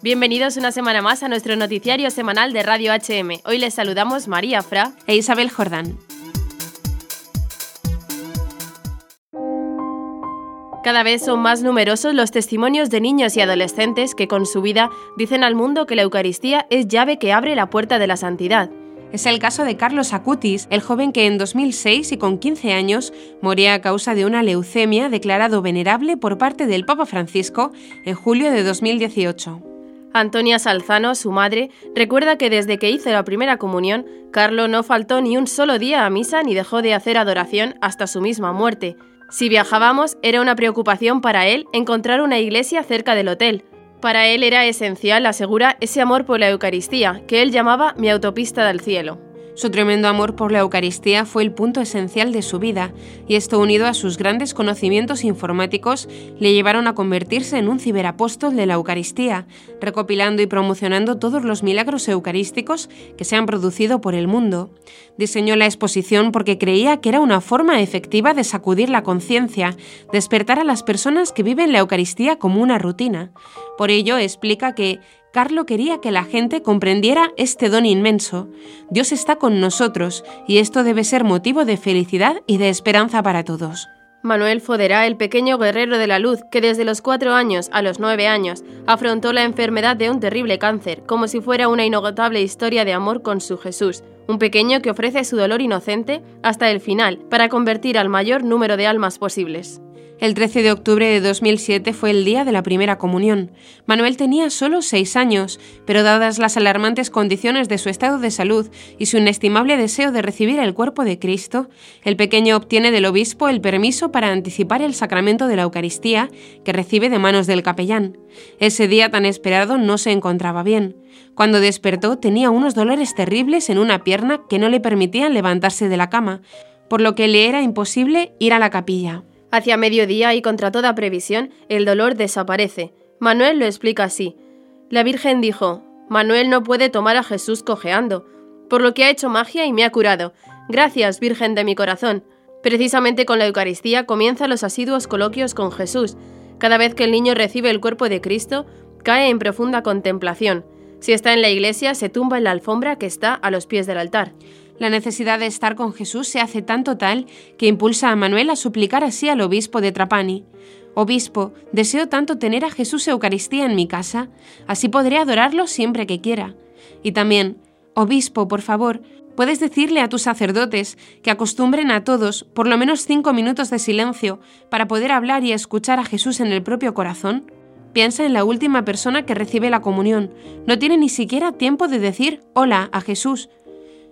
Bienvenidos una semana más a nuestro noticiario semanal de Radio HM. Hoy les saludamos María Fra e Isabel Jordán. Cada vez son más numerosos los testimonios de niños y adolescentes que con su vida dicen al mundo que la Eucaristía es llave que abre la puerta de la santidad. Es el caso de Carlos Acutis, el joven que en 2006 y con 15 años moría a causa de una leucemia declarado venerable por parte del Papa Francisco en julio de 2018. Antonia Salzano, su madre, recuerda que desde que hizo la primera comunión, Carlo no faltó ni un solo día a misa ni dejó de hacer adoración hasta su misma muerte. Si viajábamos, era una preocupación para él encontrar una iglesia cerca del hotel. Para él era esencial, asegura, ese amor por la Eucaristía, que él llamaba mi autopista del cielo. Su tremendo amor por la Eucaristía fue el punto esencial de su vida, y esto unido a sus grandes conocimientos informáticos le llevaron a convertirse en un ciberapóstol de la Eucaristía, recopilando y promocionando todos los milagros eucarísticos que se han producido por el mundo. Diseñó la exposición porque creía que era una forma efectiva de sacudir la conciencia, despertar a las personas que viven la Eucaristía como una rutina. Por ello explica que Carlo quería que la gente comprendiera este don inmenso. Dios está con nosotros y esto debe ser motivo de felicidad y de esperanza para todos. Manuel Foderá, el pequeño guerrero de la luz que desde los cuatro años a los nueve años afrontó la enfermedad de un terrible cáncer, como si fuera una inagotable historia de amor con su Jesús, un pequeño que ofrece su dolor inocente hasta el final para convertir al mayor número de almas posibles. El 13 de octubre de 2007 fue el día de la primera comunión. Manuel tenía solo seis años, pero dadas las alarmantes condiciones de su estado de salud y su inestimable deseo de recibir el cuerpo de Cristo, el pequeño obtiene del obispo el permiso para anticipar el sacramento de la Eucaristía que recibe de manos del capellán. Ese día tan esperado no se encontraba bien. Cuando despertó tenía unos dolores terribles en una pierna que no le permitían levantarse de la cama, por lo que le era imposible ir a la capilla. Hacia mediodía y contra toda previsión, el dolor desaparece. Manuel lo explica así. La Virgen dijo, Manuel no puede tomar a Jesús cojeando, por lo que ha hecho magia y me ha curado. Gracias, Virgen de mi corazón. Precisamente con la Eucaristía comienzan los asiduos coloquios con Jesús. Cada vez que el niño recibe el cuerpo de Cristo, cae en profunda contemplación. Si está en la iglesia, se tumba en la alfombra que está a los pies del altar. La necesidad de estar con Jesús se hace tanto tal que impulsa a Manuel a suplicar así al obispo de Trapani. Obispo, deseo tanto tener a Jesús Eucaristía en mi casa, así podré adorarlo siempre que quiera. Y también, Obispo, por favor, ¿puedes decirle a tus sacerdotes que acostumbren a todos por lo menos cinco minutos de silencio para poder hablar y escuchar a Jesús en el propio corazón? Piensa en la última persona que recibe la comunión. No tiene ni siquiera tiempo de decir hola a Jesús,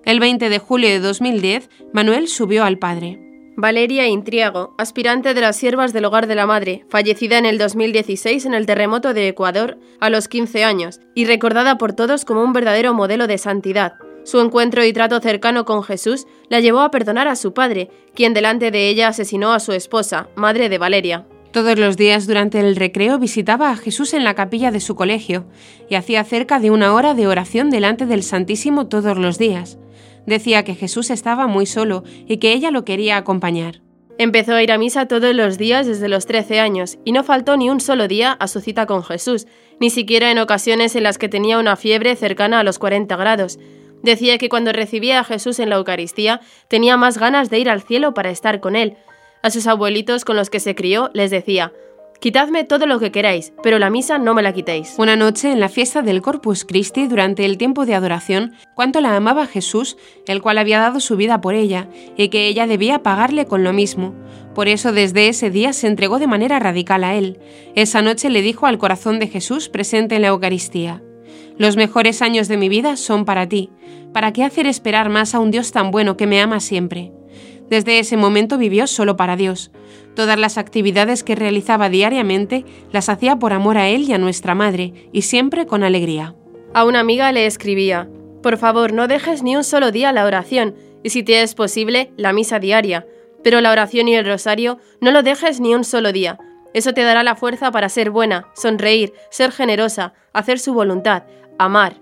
el 20 de julio de 2010, Manuel subió al padre. Valeria Intriago, aspirante de las siervas del hogar de la madre, fallecida en el 2016 en el terremoto de Ecuador a los 15 años y recordada por todos como un verdadero modelo de santidad. Su encuentro y trato cercano con Jesús la llevó a perdonar a su padre, quien delante de ella asesinó a su esposa, madre de Valeria. Todos los días durante el recreo visitaba a Jesús en la capilla de su colegio y hacía cerca de una hora de oración delante del Santísimo todos los días. Decía que Jesús estaba muy solo y que ella lo quería acompañar. Empezó a ir a misa todos los días desde los 13 años y no faltó ni un solo día a su cita con Jesús, ni siquiera en ocasiones en las que tenía una fiebre cercana a los 40 grados. Decía que cuando recibía a Jesús en la Eucaristía tenía más ganas de ir al cielo para estar con él. A sus abuelitos con los que se crió les decía, Quitadme todo lo que queráis, pero la misa no me la quitéis. Una noche en la fiesta del Corpus Christi, durante el tiempo de adoración, cuánto la amaba Jesús, el cual había dado su vida por ella, y que ella debía pagarle con lo mismo. Por eso desde ese día se entregó de manera radical a él. Esa noche le dijo al corazón de Jesús presente en la Eucaristía, Los mejores años de mi vida son para ti. ¿Para qué hacer esperar más a un Dios tan bueno que me ama siempre? Desde ese momento vivió solo para Dios. Todas las actividades que realizaba diariamente las hacía por amor a Él y a nuestra Madre, y siempre con alegría. A una amiga le escribía, Por favor, no dejes ni un solo día la oración, y si te es posible, la misa diaria. Pero la oración y el rosario no lo dejes ni un solo día. Eso te dará la fuerza para ser buena, sonreír, ser generosa, hacer su voluntad, amar,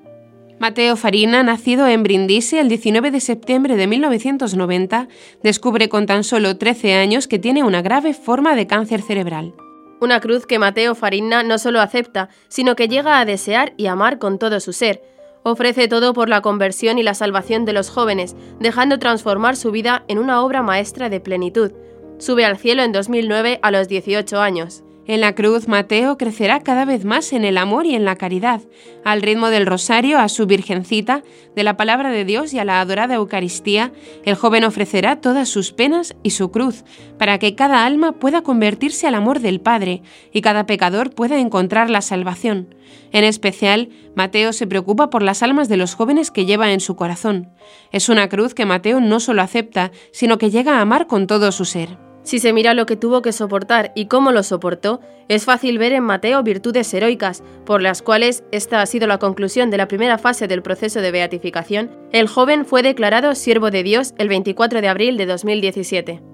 Mateo Farina, nacido en Brindisi el 19 de septiembre de 1990, descubre con tan solo 13 años que tiene una grave forma de cáncer cerebral. Una cruz que Mateo Farinna no solo acepta, sino que llega a desear y amar con todo su ser. Ofrece todo por la conversión y la salvación de los jóvenes, dejando transformar su vida en una obra maestra de plenitud. Sube al cielo en 2009 a los 18 años. En la cruz, Mateo crecerá cada vez más en el amor y en la caridad, al ritmo del rosario, a su Virgencita, de la palabra de Dios y a la adorada Eucaristía, el joven ofrecerá todas sus penas y su cruz, para que cada alma pueda convertirse al amor del Padre y cada pecador pueda encontrar la salvación. En especial, Mateo se preocupa por las almas de los jóvenes que lleva en su corazón. Es una cruz que Mateo no solo acepta, sino que llega a amar con todo su ser. Si se mira lo que tuvo que soportar y cómo lo soportó, es fácil ver en Mateo virtudes heroicas, por las cuales, esta ha sido la conclusión de la primera fase del proceso de beatificación, el joven fue declarado siervo de Dios el 24 de abril de 2017.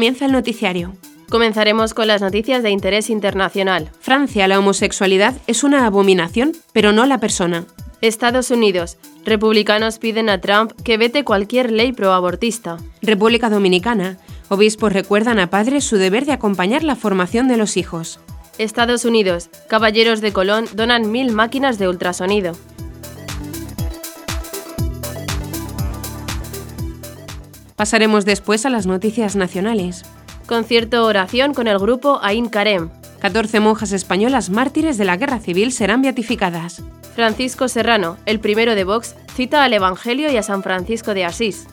Comienza el noticiario. Comenzaremos con las noticias de interés internacional. Francia, la homosexualidad es una abominación, pero no la persona. Estados Unidos. Republicanos piden a Trump que vete cualquier ley proabortista. República Dominicana. Obispos recuerdan a padres su deber de acompañar la formación de los hijos. Estados Unidos. Caballeros de Colón donan mil máquinas de ultrasonido. Pasaremos después a las noticias nacionales. Concierto oración con el grupo Ain Karem. 14 monjas españolas mártires de la guerra civil serán beatificadas. Francisco Serrano, el primero de Vox, cita al Evangelio y a San Francisco de Asís.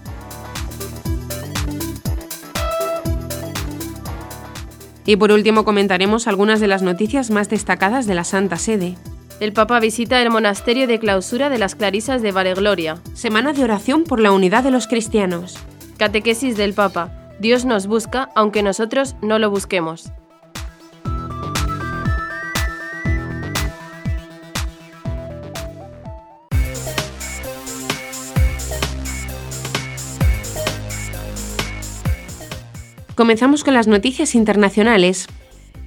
Y por último comentaremos algunas de las noticias más destacadas de la Santa Sede. El Papa visita el monasterio de clausura de las Clarisas de Valegloria. Semana de oración por la unidad de los cristianos. Catequesis del Papa. Dios nos busca aunque nosotros no lo busquemos. Comenzamos con las noticias internacionales.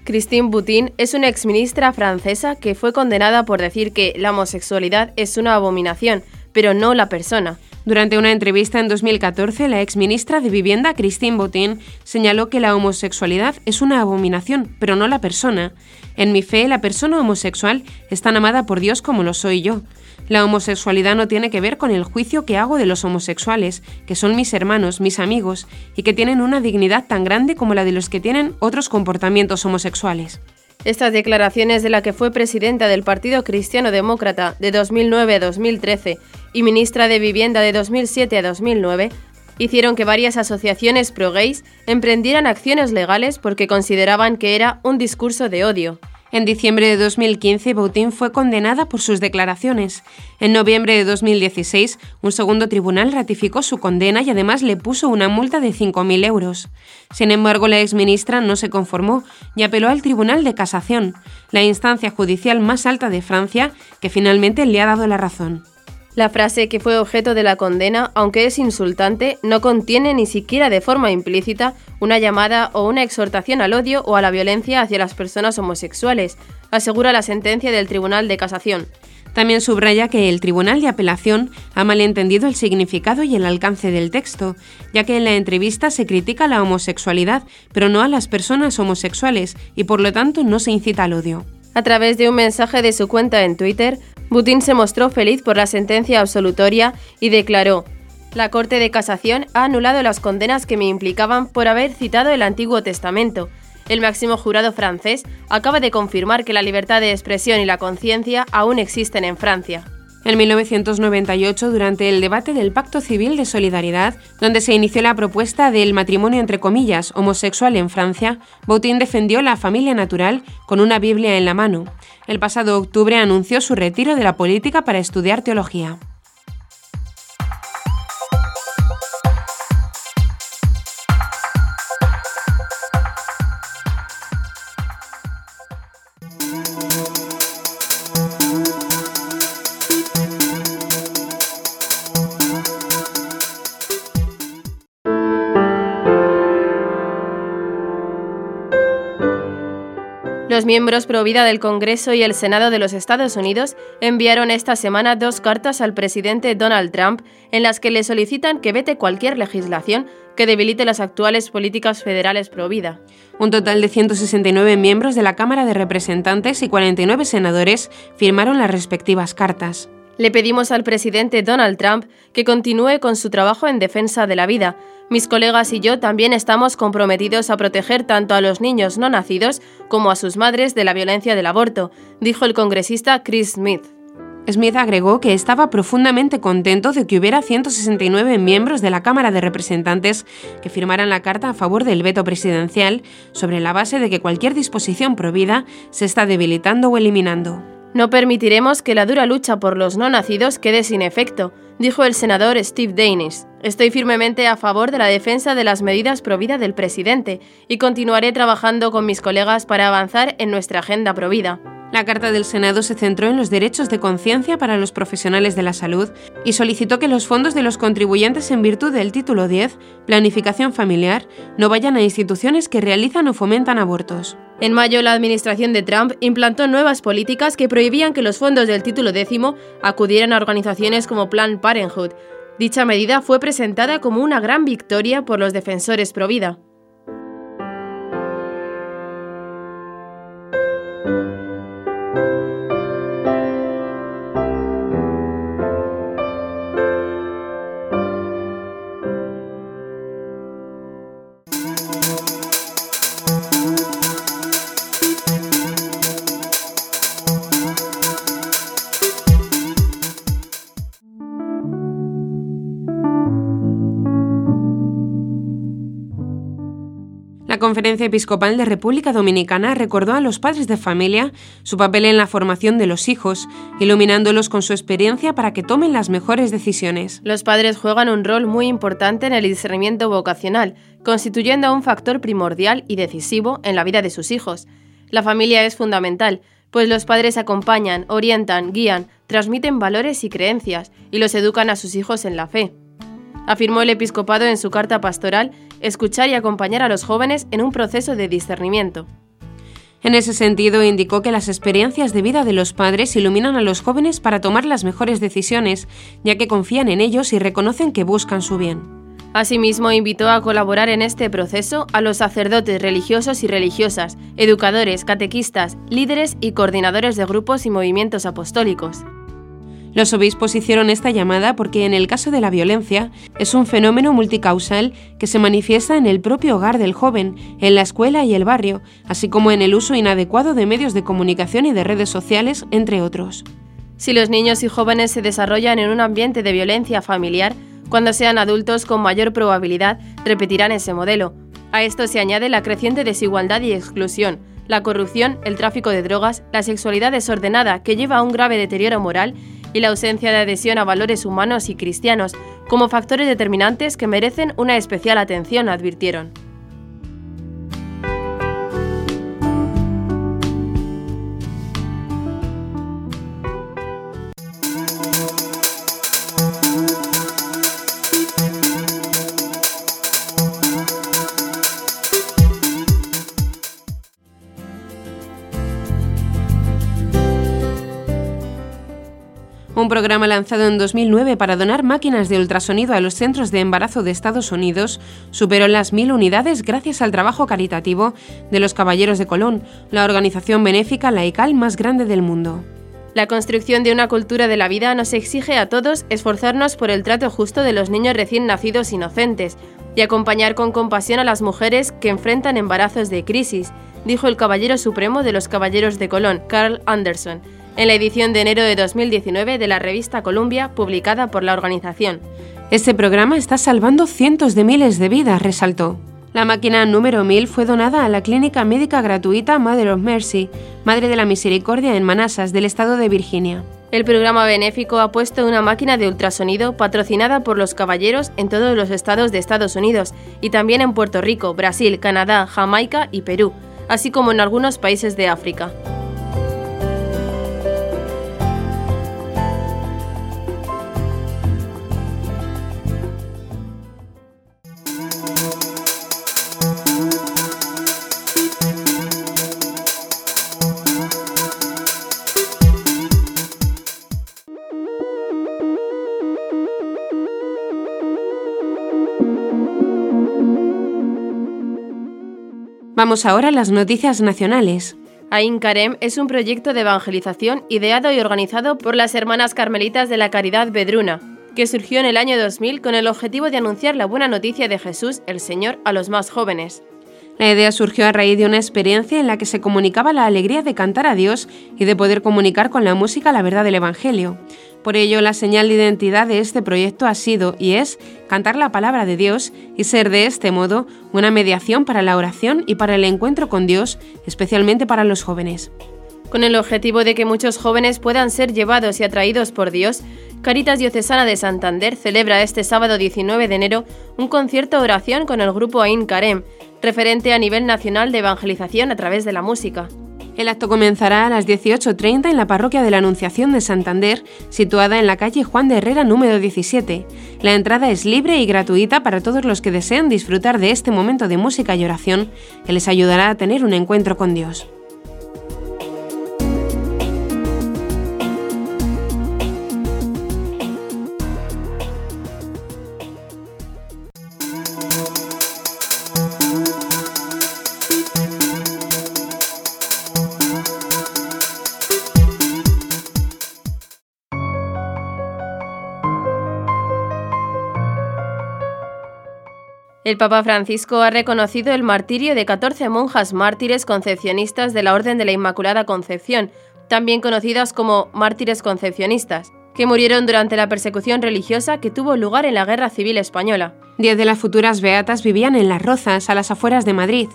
Christine Boutin es una exministra francesa que fue condenada por decir que la homosexualidad es una abominación, pero no la persona. Durante una entrevista en 2014, la exministra de Vivienda, Christine Botin, señaló que la homosexualidad es una abominación, pero no la persona. En mi fe, la persona homosexual es tan amada por Dios como lo soy yo. La homosexualidad no tiene que ver con el juicio que hago de los homosexuales, que son mis hermanos, mis amigos, y que tienen una dignidad tan grande como la de los que tienen otros comportamientos homosexuales. Estas declaraciones de la que fue presidenta del Partido Cristiano Demócrata de 2009 a 2013 y ministra de Vivienda de 2007 a 2009 hicieron que varias asociaciones pro-gays emprendieran acciones legales porque consideraban que era un discurso de odio. En diciembre de 2015, Boutin fue condenada por sus declaraciones. En noviembre de 2016, un segundo tribunal ratificó su condena y además le puso una multa de 5.000 euros. Sin embargo, la exministra no se conformó y apeló al Tribunal de Casación, la instancia judicial más alta de Francia, que finalmente le ha dado la razón. La frase que fue objeto de la condena, aunque es insultante, no contiene ni siquiera de forma implícita una llamada o una exhortación al odio o a la violencia hacia las personas homosexuales, asegura la sentencia del Tribunal de Casación. También subraya que el Tribunal de Apelación ha malentendido el significado y el alcance del texto, ya que en la entrevista se critica la homosexualidad, pero no a las personas homosexuales, y por lo tanto no se incita al odio. A través de un mensaje de su cuenta en Twitter, Butin se mostró feliz por la sentencia absolutoria y declaró, la Corte de Casación ha anulado las condenas que me implicaban por haber citado el Antiguo Testamento. El máximo jurado francés acaba de confirmar que la libertad de expresión y la conciencia aún existen en Francia. En 1998, durante el debate del Pacto Civil de Solidaridad, donde se inició la propuesta del matrimonio entre comillas homosexual en Francia, Boutin defendió la familia natural con una Biblia en la mano. El pasado octubre anunció su retiro de la política para estudiar teología. Miembros pro vida del Congreso y el Senado de los Estados Unidos enviaron esta semana dos cartas al presidente Donald Trump en las que le solicitan que vete cualquier legislación que debilite las actuales políticas federales pro vida. Un total de 169 miembros de la Cámara de Representantes y 49 senadores firmaron las respectivas cartas. Le pedimos al presidente Donald Trump que continúe con su trabajo en defensa de la vida, mis colegas y yo también estamos comprometidos a proteger tanto a los niños no nacidos como a sus madres de la violencia del aborto, dijo el congresista Chris Smith. Smith agregó que estaba profundamente contento de que hubiera 169 miembros de la Cámara de Representantes que firmaran la carta a favor del veto presidencial sobre la base de que cualquier disposición prohibida se está debilitando o eliminando. No permitiremos que la dura lucha por los no nacidos quede sin efecto, dijo el senador Steve Daines. Estoy firmemente a favor de la defensa de las medidas provida del presidente y continuaré trabajando con mis colegas para avanzar en nuestra agenda provida. La Carta del Senado se centró en los derechos de conciencia para los profesionales de la salud y solicitó que los fondos de los contribuyentes en virtud del título 10, Planificación Familiar, no vayan a instituciones que realizan o fomentan abortos. En mayo, la administración de Trump implantó nuevas políticas que prohibían que los fondos del título décimo acudieran a organizaciones como Planned Parenthood. Dicha medida fue presentada como una gran victoria por los defensores pro vida. Conferencia Episcopal de República Dominicana recordó a los padres de familia su papel en la formación de los hijos, iluminándolos con su experiencia para que tomen las mejores decisiones. Los padres juegan un rol muy importante en el discernimiento vocacional, constituyendo un factor primordial y decisivo en la vida de sus hijos. La familia es fundamental, pues los padres acompañan, orientan, guían, transmiten valores y creencias y los educan a sus hijos en la fe afirmó el episcopado en su carta pastoral, escuchar y acompañar a los jóvenes en un proceso de discernimiento. En ese sentido, indicó que las experiencias de vida de los padres iluminan a los jóvenes para tomar las mejores decisiones, ya que confían en ellos y reconocen que buscan su bien. Asimismo, invitó a colaborar en este proceso a los sacerdotes religiosos y religiosas, educadores, catequistas, líderes y coordinadores de grupos y movimientos apostólicos. Los obispos hicieron esta llamada porque en el caso de la violencia es un fenómeno multicausal que se manifiesta en el propio hogar del joven, en la escuela y el barrio, así como en el uso inadecuado de medios de comunicación y de redes sociales, entre otros. Si los niños y jóvenes se desarrollan en un ambiente de violencia familiar, cuando sean adultos con mayor probabilidad repetirán ese modelo. A esto se añade la creciente desigualdad y exclusión, la corrupción, el tráfico de drogas, la sexualidad desordenada que lleva a un grave deterioro moral y la ausencia de adhesión a valores humanos y cristianos como factores determinantes que merecen una especial atención, advirtieron. Un programa lanzado en 2009 para donar máquinas de ultrasonido a los centros de embarazo de Estados Unidos, superó las mil unidades gracias al trabajo caritativo de los Caballeros de Colón, la organización benéfica laical más grande del mundo. La construcción de una cultura de la vida nos exige a todos esforzarnos por el trato justo de los niños recién nacidos inocentes y acompañar con compasión a las mujeres que enfrentan embarazos de crisis, dijo el Caballero Supremo de los Caballeros de Colón, Carl Anderson, en la edición de enero de 2019 de la revista Columbia, publicada por la organización. Este programa está salvando cientos de miles de vidas, resaltó. La máquina número 1000 fue donada a la clínica médica gratuita Mother of Mercy, Madre de la Misericordia en Manassas, del estado de Virginia. El programa benéfico ha puesto una máquina de ultrasonido patrocinada por los caballeros en todos los estados de Estados Unidos y también en Puerto Rico, Brasil, Canadá, Jamaica y Perú, así como en algunos países de África. Vamos ahora a las noticias nacionales. Ain Karem es un proyecto de evangelización ideado y organizado por las Hermanas Carmelitas de la Caridad Bedruna, que surgió en el año 2000 con el objetivo de anunciar la buena noticia de Jesús, el Señor, a los más jóvenes. La idea surgió a raíz de una experiencia en la que se comunicaba la alegría de cantar a Dios y de poder comunicar con la música la verdad del Evangelio. Por ello, la señal de identidad de este proyecto ha sido y es cantar la palabra de Dios y ser de este modo una mediación para la oración y para el encuentro con Dios, especialmente para los jóvenes. Con el objetivo de que muchos jóvenes puedan ser llevados y atraídos por Dios, Caritas Diocesana de Santander celebra este sábado 19 de enero un concierto oración con el grupo Ain Karem, referente a nivel nacional de evangelización a través de la música. El acto comenzará a las 18.30 en la parroquia de la Anunciación de Santander, situada en la calle Juan de Herrera número 17. La entrada es libre y gratuita para todos los que deseen disfrutar de este momento de música y oración que les ayudará a tener un encuentro con Dios. El Papa Francisco ha reconocido el martirio de 14 monjas mártires concepcionistas de la Orden de la Inmaculada Concepción, también conocidas como mártires concepcionistas, que murieron durante la persecución religiosa que tuvo lugar en la Guerra Civil Española. Diez de las futuras beatas vivían en Las Rozas, a las afueras de Madrid.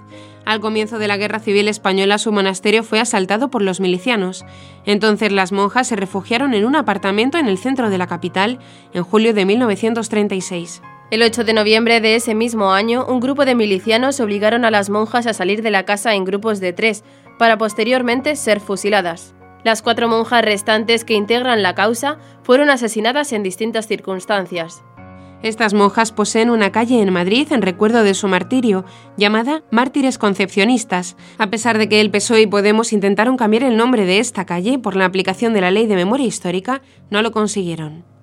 Al comienzo de la Guerra Civil Española su monasterio fue asaltado por los milicianos. Entonces las monjas se refugiaron en un apartamento en el centro de la capital en julio de 1936. El 8 de noviembre de ese mismo año, un grupo de milicianos obligaron a las monjas a salir de la casa en grupos de tres, para posteriormente ser fusiladas. Las cuatro monjas restantes que integran la causa fueron asesinadas en distintas circunstancias. Estas monjas poseen una calle en Madrid en recuerdo de su martirio, llamada Mártires Concepcionistas, a pesar de que el PSOE y Podemos intentaron cambiar el nombre de esta calle por la aplicación de la Ley de Memoria Histórica, no lo consiguieron.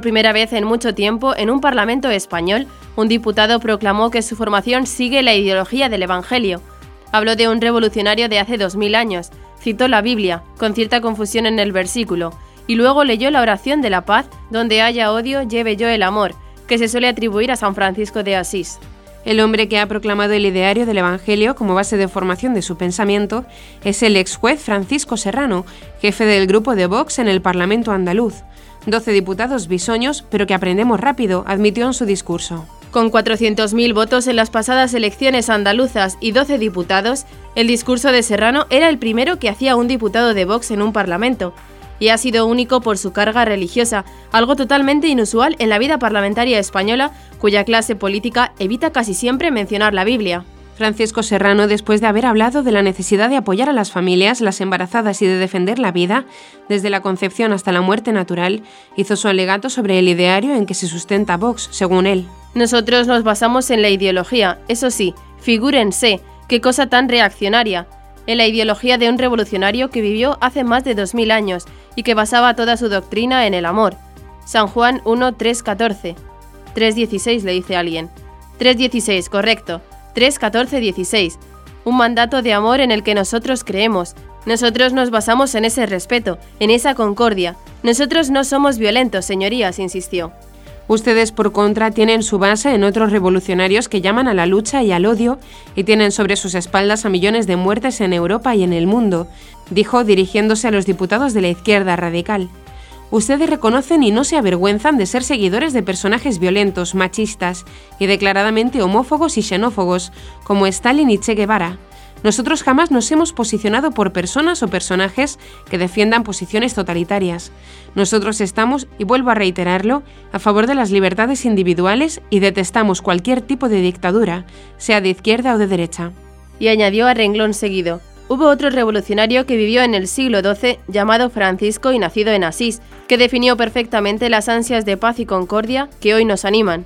Por primera vez en mucho tiempo, en un Parlamento español, un diputado proclamó que su formación sigue la ideología del Evangelio. Habló de un revolucionario de hace dos mil años, citó la Biblia, con cierta confusión en el versículo, y luego leyó la oración de la paz, donde haya odio, lleve yo el amor, que se suele atribuir a San Francisco de Asís. El hombre que ha proclamado el ideario del Evangelio como base de formación de su pensamiento es el ex juez Francisco Serrano, jefe del grupo de Vox en el Parlamento andaluz. 12 diputados bisoños, pero que aprendemos rápido, admitió en su discurso. Con 400.000 votos en las pasadas elecciones andaluzas y 12 diputados, el discurso de Serrano era el primero que hacía un diputado de Vox en un parlamento, y ha sido único por su carga religiosa, algo totalmente inusual en la vida parlamentaria española, cuya clase política evita casi siempre mencionar la Biblia. Francisco Serrano, después de haber hablado de la necesidad de apoyar a las familias, las embarazadas y de defender la vida, desde la concepción hasta la muerte natural, hizo su alegato sobre el ideario en que se sustenta Vox, según él. Nosotros nos basamos en la ideología, eso sí, figúrense, qué cosa tan reaccionaria, en la ideología de un revolucionario que vivió hace más de 2000 años y que basaba toda su doctrina en el amor. San Juan 1, 3, 14. 3.16 le dice alguien. 3.16, correcto. 3, 14, 16. Un mandato de amor en el que nosotros creemos. Nosotros nos basamos en ese respeto, en esa concordia. Nosotros no somos violentos, señorías, insistió. Ustedes, por contra, tienen su base en otros revolucionarios que llaman a la lucha y al odio y tienen sobre sus espaldas a millones de muertes en Europa y en el mundo, dijo dirigiéndose a los diputados de la izquierda radical. Ustedes reconocen y no se avergüenzan de ser seguidores de personajes violentos, machistas y declaradamente homófobos y xenófobos, como Stalin y Che Guevara. Nosotros jamás nos hemos posicionado por personas o personajes que defiendan posiciones totalitarias. Nosotros estamos, y vuelvo a reiterarlo, a favor de las libertades individuales y detestamos cualquier tipo de dictadura, sea de izquierda o de derecha. Y añadió a renglón seguido, hubo otro revolucionario que vivió en el siglo XII llamado Francisco y nacido en Asís, que definió perfectamente las ansias de paz y concordia que hoy nos animan.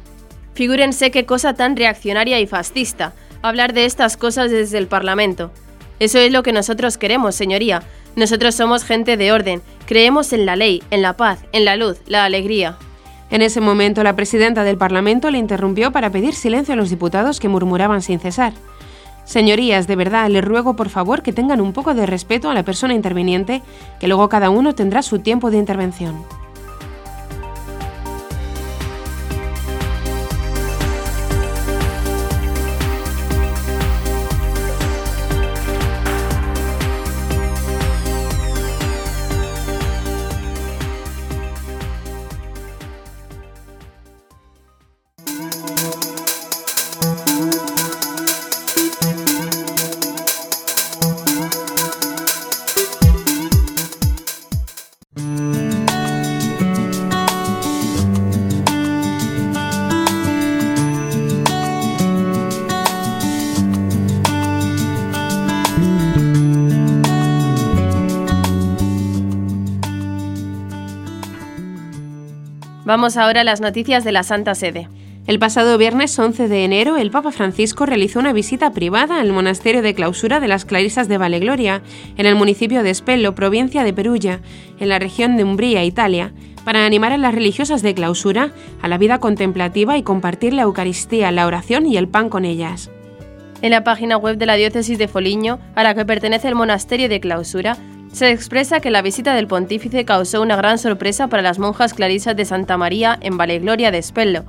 Figúrense qué cosa tan reaccionaria y fascista, hablar de estas cosas desde el Parlamento. Eso es lo que nosotros queremos, señoría. Nosotros somos gente de orden, creemos en la ley, en la paz, en la luz, la alegría. En ese momento la presidenta del Parlamento le interrumpió para pedir silencio a los diputados que murmuraban sin cesar. Señorías, de verdad, les ruego por favor que tengan un poco de respeto a la persona interviniente, que luego cada uno tendrá su tiempo de intervención. Vamos ahora a las noticias de la Santa Sede. El pasado viernes 11 de enero, el Papa Francisco realizó una visita privada al monasterio de clausura de las Clarisas de Valegloria, en el municipio de Spello, provincia de Perugia, en la región de Umbría, Italia, para animar a las religiosas de clausura a la vida contemplativa y compartir la Eucaristía, la oración y el pan con ellas. En la página web de la diócesis de Foligno, a la que pertenece el monasterio de clausura, se expresa que la visita del pontífice causó una gran sorpresa para las monjas clarisas de Santa María en Valegloria de Spello.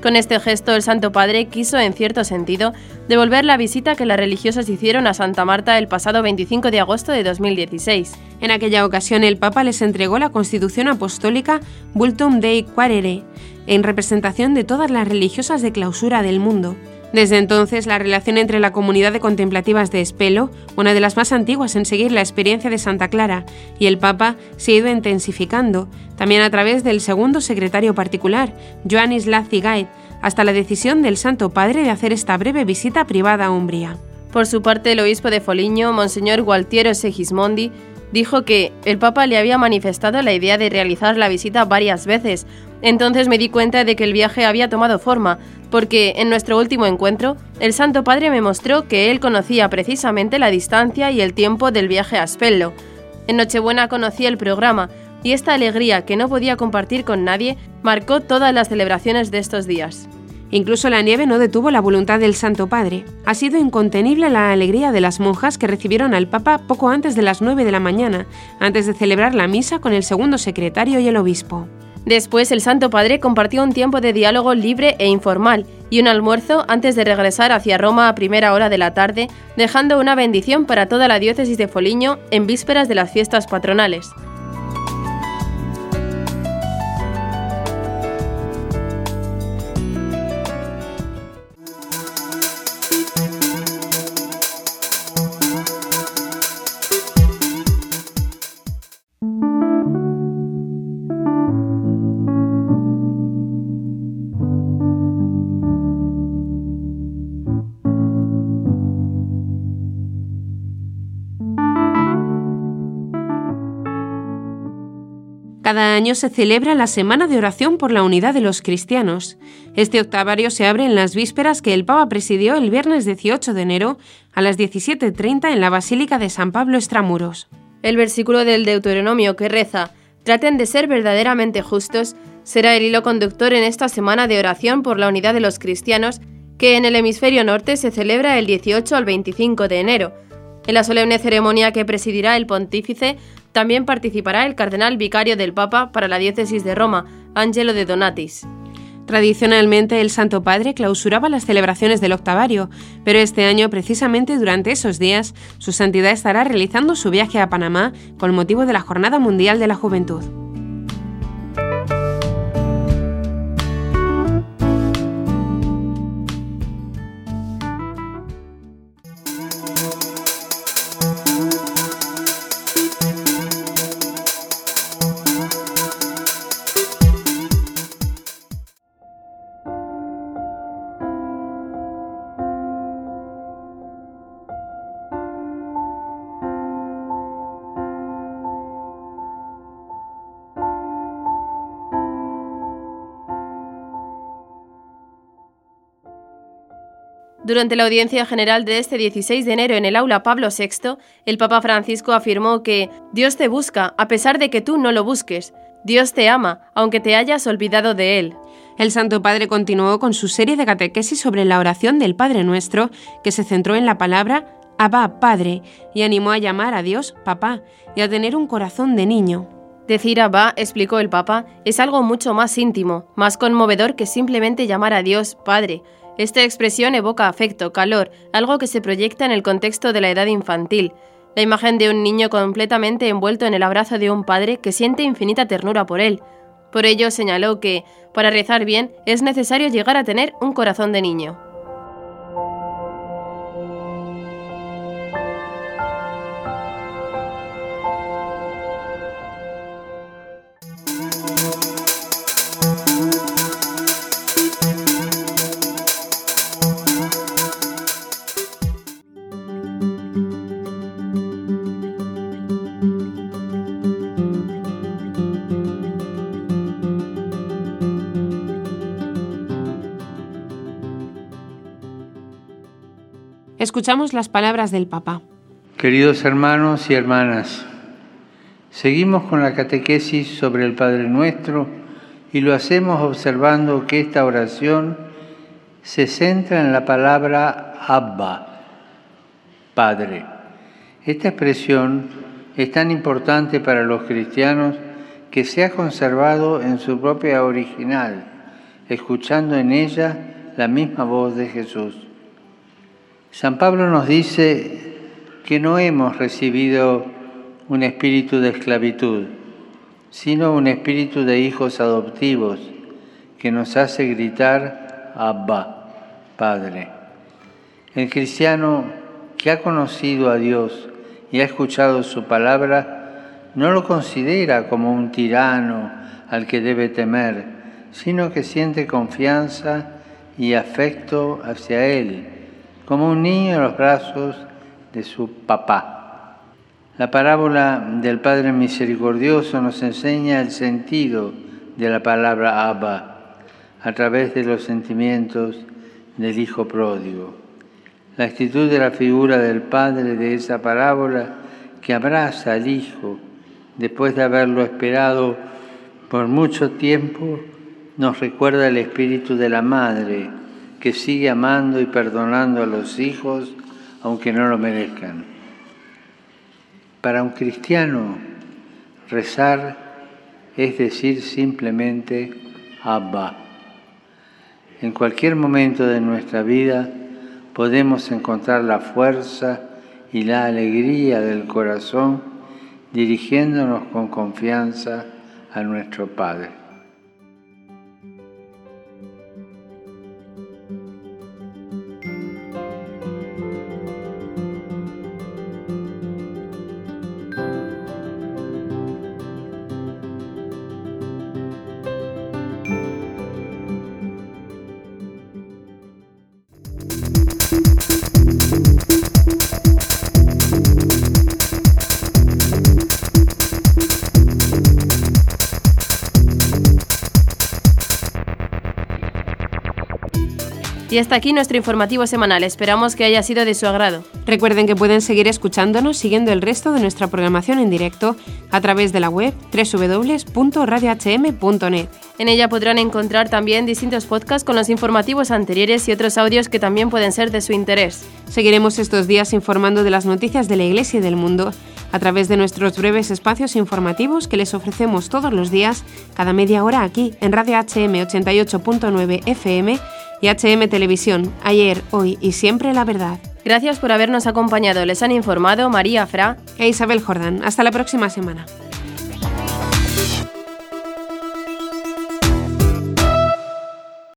Con este gesto, el Santo Padre quiso, en cierto sentido, devolver la visita que las religiosas hicieron a Santa Marta el pasado 25 de agosto de 2016. En aquella ocasión, el Papa les entregó la Constitución Apostólica Bultum Dei Quarere, en representación de todas las religiosas de clausura del mundo. Desde entonces, la relación entre la comunidad de contemplativas de Espelo, una de las más antiguas en seguir la experiencia de Santa Clara, y el Papa se ha ido intensificando, también a través del segundo secretario particular, Joannis Lazigaid, hasta la decisión del Santo Padre de hacer esta breve visita privada a Umbría. Por su parte, el obispo de Foligno, Monseñor Gualtiero Segismondi, dijo que el Papa le había manifestado la idea de realizar la visita varias veces. Entonces me di cuenta de que el viaje había tomado forma, porque en nuestro último encuentro, el Santo Padre me mostró que él conocía precisamente la distancia y el tiempo del viaje a Spello. En Nochebuena conocí el programa, y esta alegría que no podía compartir con nadie marcó todas las celebraciones de estos días. Incluso la nieve no detuvo la voluntad del Santo Padre. Ha sido incontenible la alegría de las monjas que recibieron al Papa poco antes de las 9 de la mañana, antes de celebrar la misa con el segundo secretario y el obispo. Después el Santo Padre compartió un tiempo de diálogo libre e informal y un almuerzo antes de regresar hacia Roma a primera hora de la tarde, dejando una bendición para toda la diócesis de Foligno en vísperas de las fiestas patronales. Cada año se celebra la Semana de Oración por la Unidad de los Cristianos. Este octavario se abre en las vísperas que el Papa presidió el viernes 18 de enero a las 17.30 en la Basílica de San Pablo Extramuros. El versículo del Deuteronomio que reza, traten de ser verdaderamente justos, será el hilo conductor en esta Semana de Oración por la Unidad de los Cristianos, que en el hemisferio norte se celebra el 18 al 25 de enero. En la solemne ceremonia que presidirá el pontífice también participará el cardenal vicario del Papa para la diócesis de Roma, Angelo de Donatis. Tradicionalmente el Santo Padre clausuraba las celebraciones del octavario, pero este año, precisamente durante esos días, su santidad estará realizando su viaje a Panamá con motivo de la Jornada Mundial de la Juventud. Durante la audiencia general de este 16 de enero en el aula Pablo VI, el Papa Francisco afirmó que Dios te busca a pesar de que tú no lo busques. Dios te ama, aunque te hayas olvidado de Él. El Santo Padre continuó con su serie de catequesis sobre la oración del Padre Nuestro, que se centró en la palabra Abba, Padre, y animó a llamar a Dios Papá y a tener un corazón de niño. Decir Abba, explicó el Papa, es algo mucho más íntimo, más conmovedor que simplemente llamar a Dios Padre. Esta expresión evoca afecto, calor, algo que se proyecta en el contexto de la edad infantil. La imagen de un niño completamente envuelto en el abrazo de un padre que siente infinita ternura por él. Por ello señaló que, para rezar bien, es necesario llegar a tener un corazón de niño. Escuchamos las palabras del Papa. Queridos hermanos y hermanas, seguimos con la catequesis sobre el Padre Nuestro y lo hacemos observando que esta oración se centra en la palabra Abba, Padre. Esta expresión es tan importante para los cristianos que se ha conservado en su propia original, escuchando en ella la misma voz de Jesús. San Pablo nos dice que no hemos recibido un espíritu de esclavitud, sino un espíritu de hijos adoptivos que nos hace gritar Abba, Padre. El cristiano que ha conocido a Dios y ha escuchado su palabra, no lo considera como un tirano al que debe temer, sino que siente confianza y afecto hacia Él como un niño en los brazos de su papá. La parábola del Padre Misericordioso nos enseña el sentido de la palabra Abba a través de los sentimientos del Hijo pródigo. La actitud de la figura del Padre de esa parábola que abraza al Hijo después de haberlo esperado por mucho tiempo nos recuerda el espíritu de la Madre que sigue amando y perdonando a los hijos aunque no lo merezcan. Para un cristiano, rezar es decir simplemente Abba. En cualquier momento de nuestra vida podemos encontrar la fuerza y la alegría del corazón dirigiéndonos con confianza a nuestro Padre. Y hasta aquí nuestro informativo semanal. Esperamos que haya sido de su agrado. Recuerden que pueden seguir escuchándonos siguiendo el resto de nuestra programación en directo a través de la web www.radiohm.net. En ella podrán encontrar también distintos podcasts con los informativos anteriores y otros audios que también pueden ser de su interés. Seguiremos estos días informando de las noticias de la Iglesia y del mundo a través de nuestros breves espacios informativos que les ofrecemos todos los días, cada media hora aquí en Radio HM 88.9 FM y HM Televisión, ayer, hoy y siempre la verdad. Gracias por habernos acompañado. Les han informado María Fra e Isabel Jordán. Hasta la próxima semana.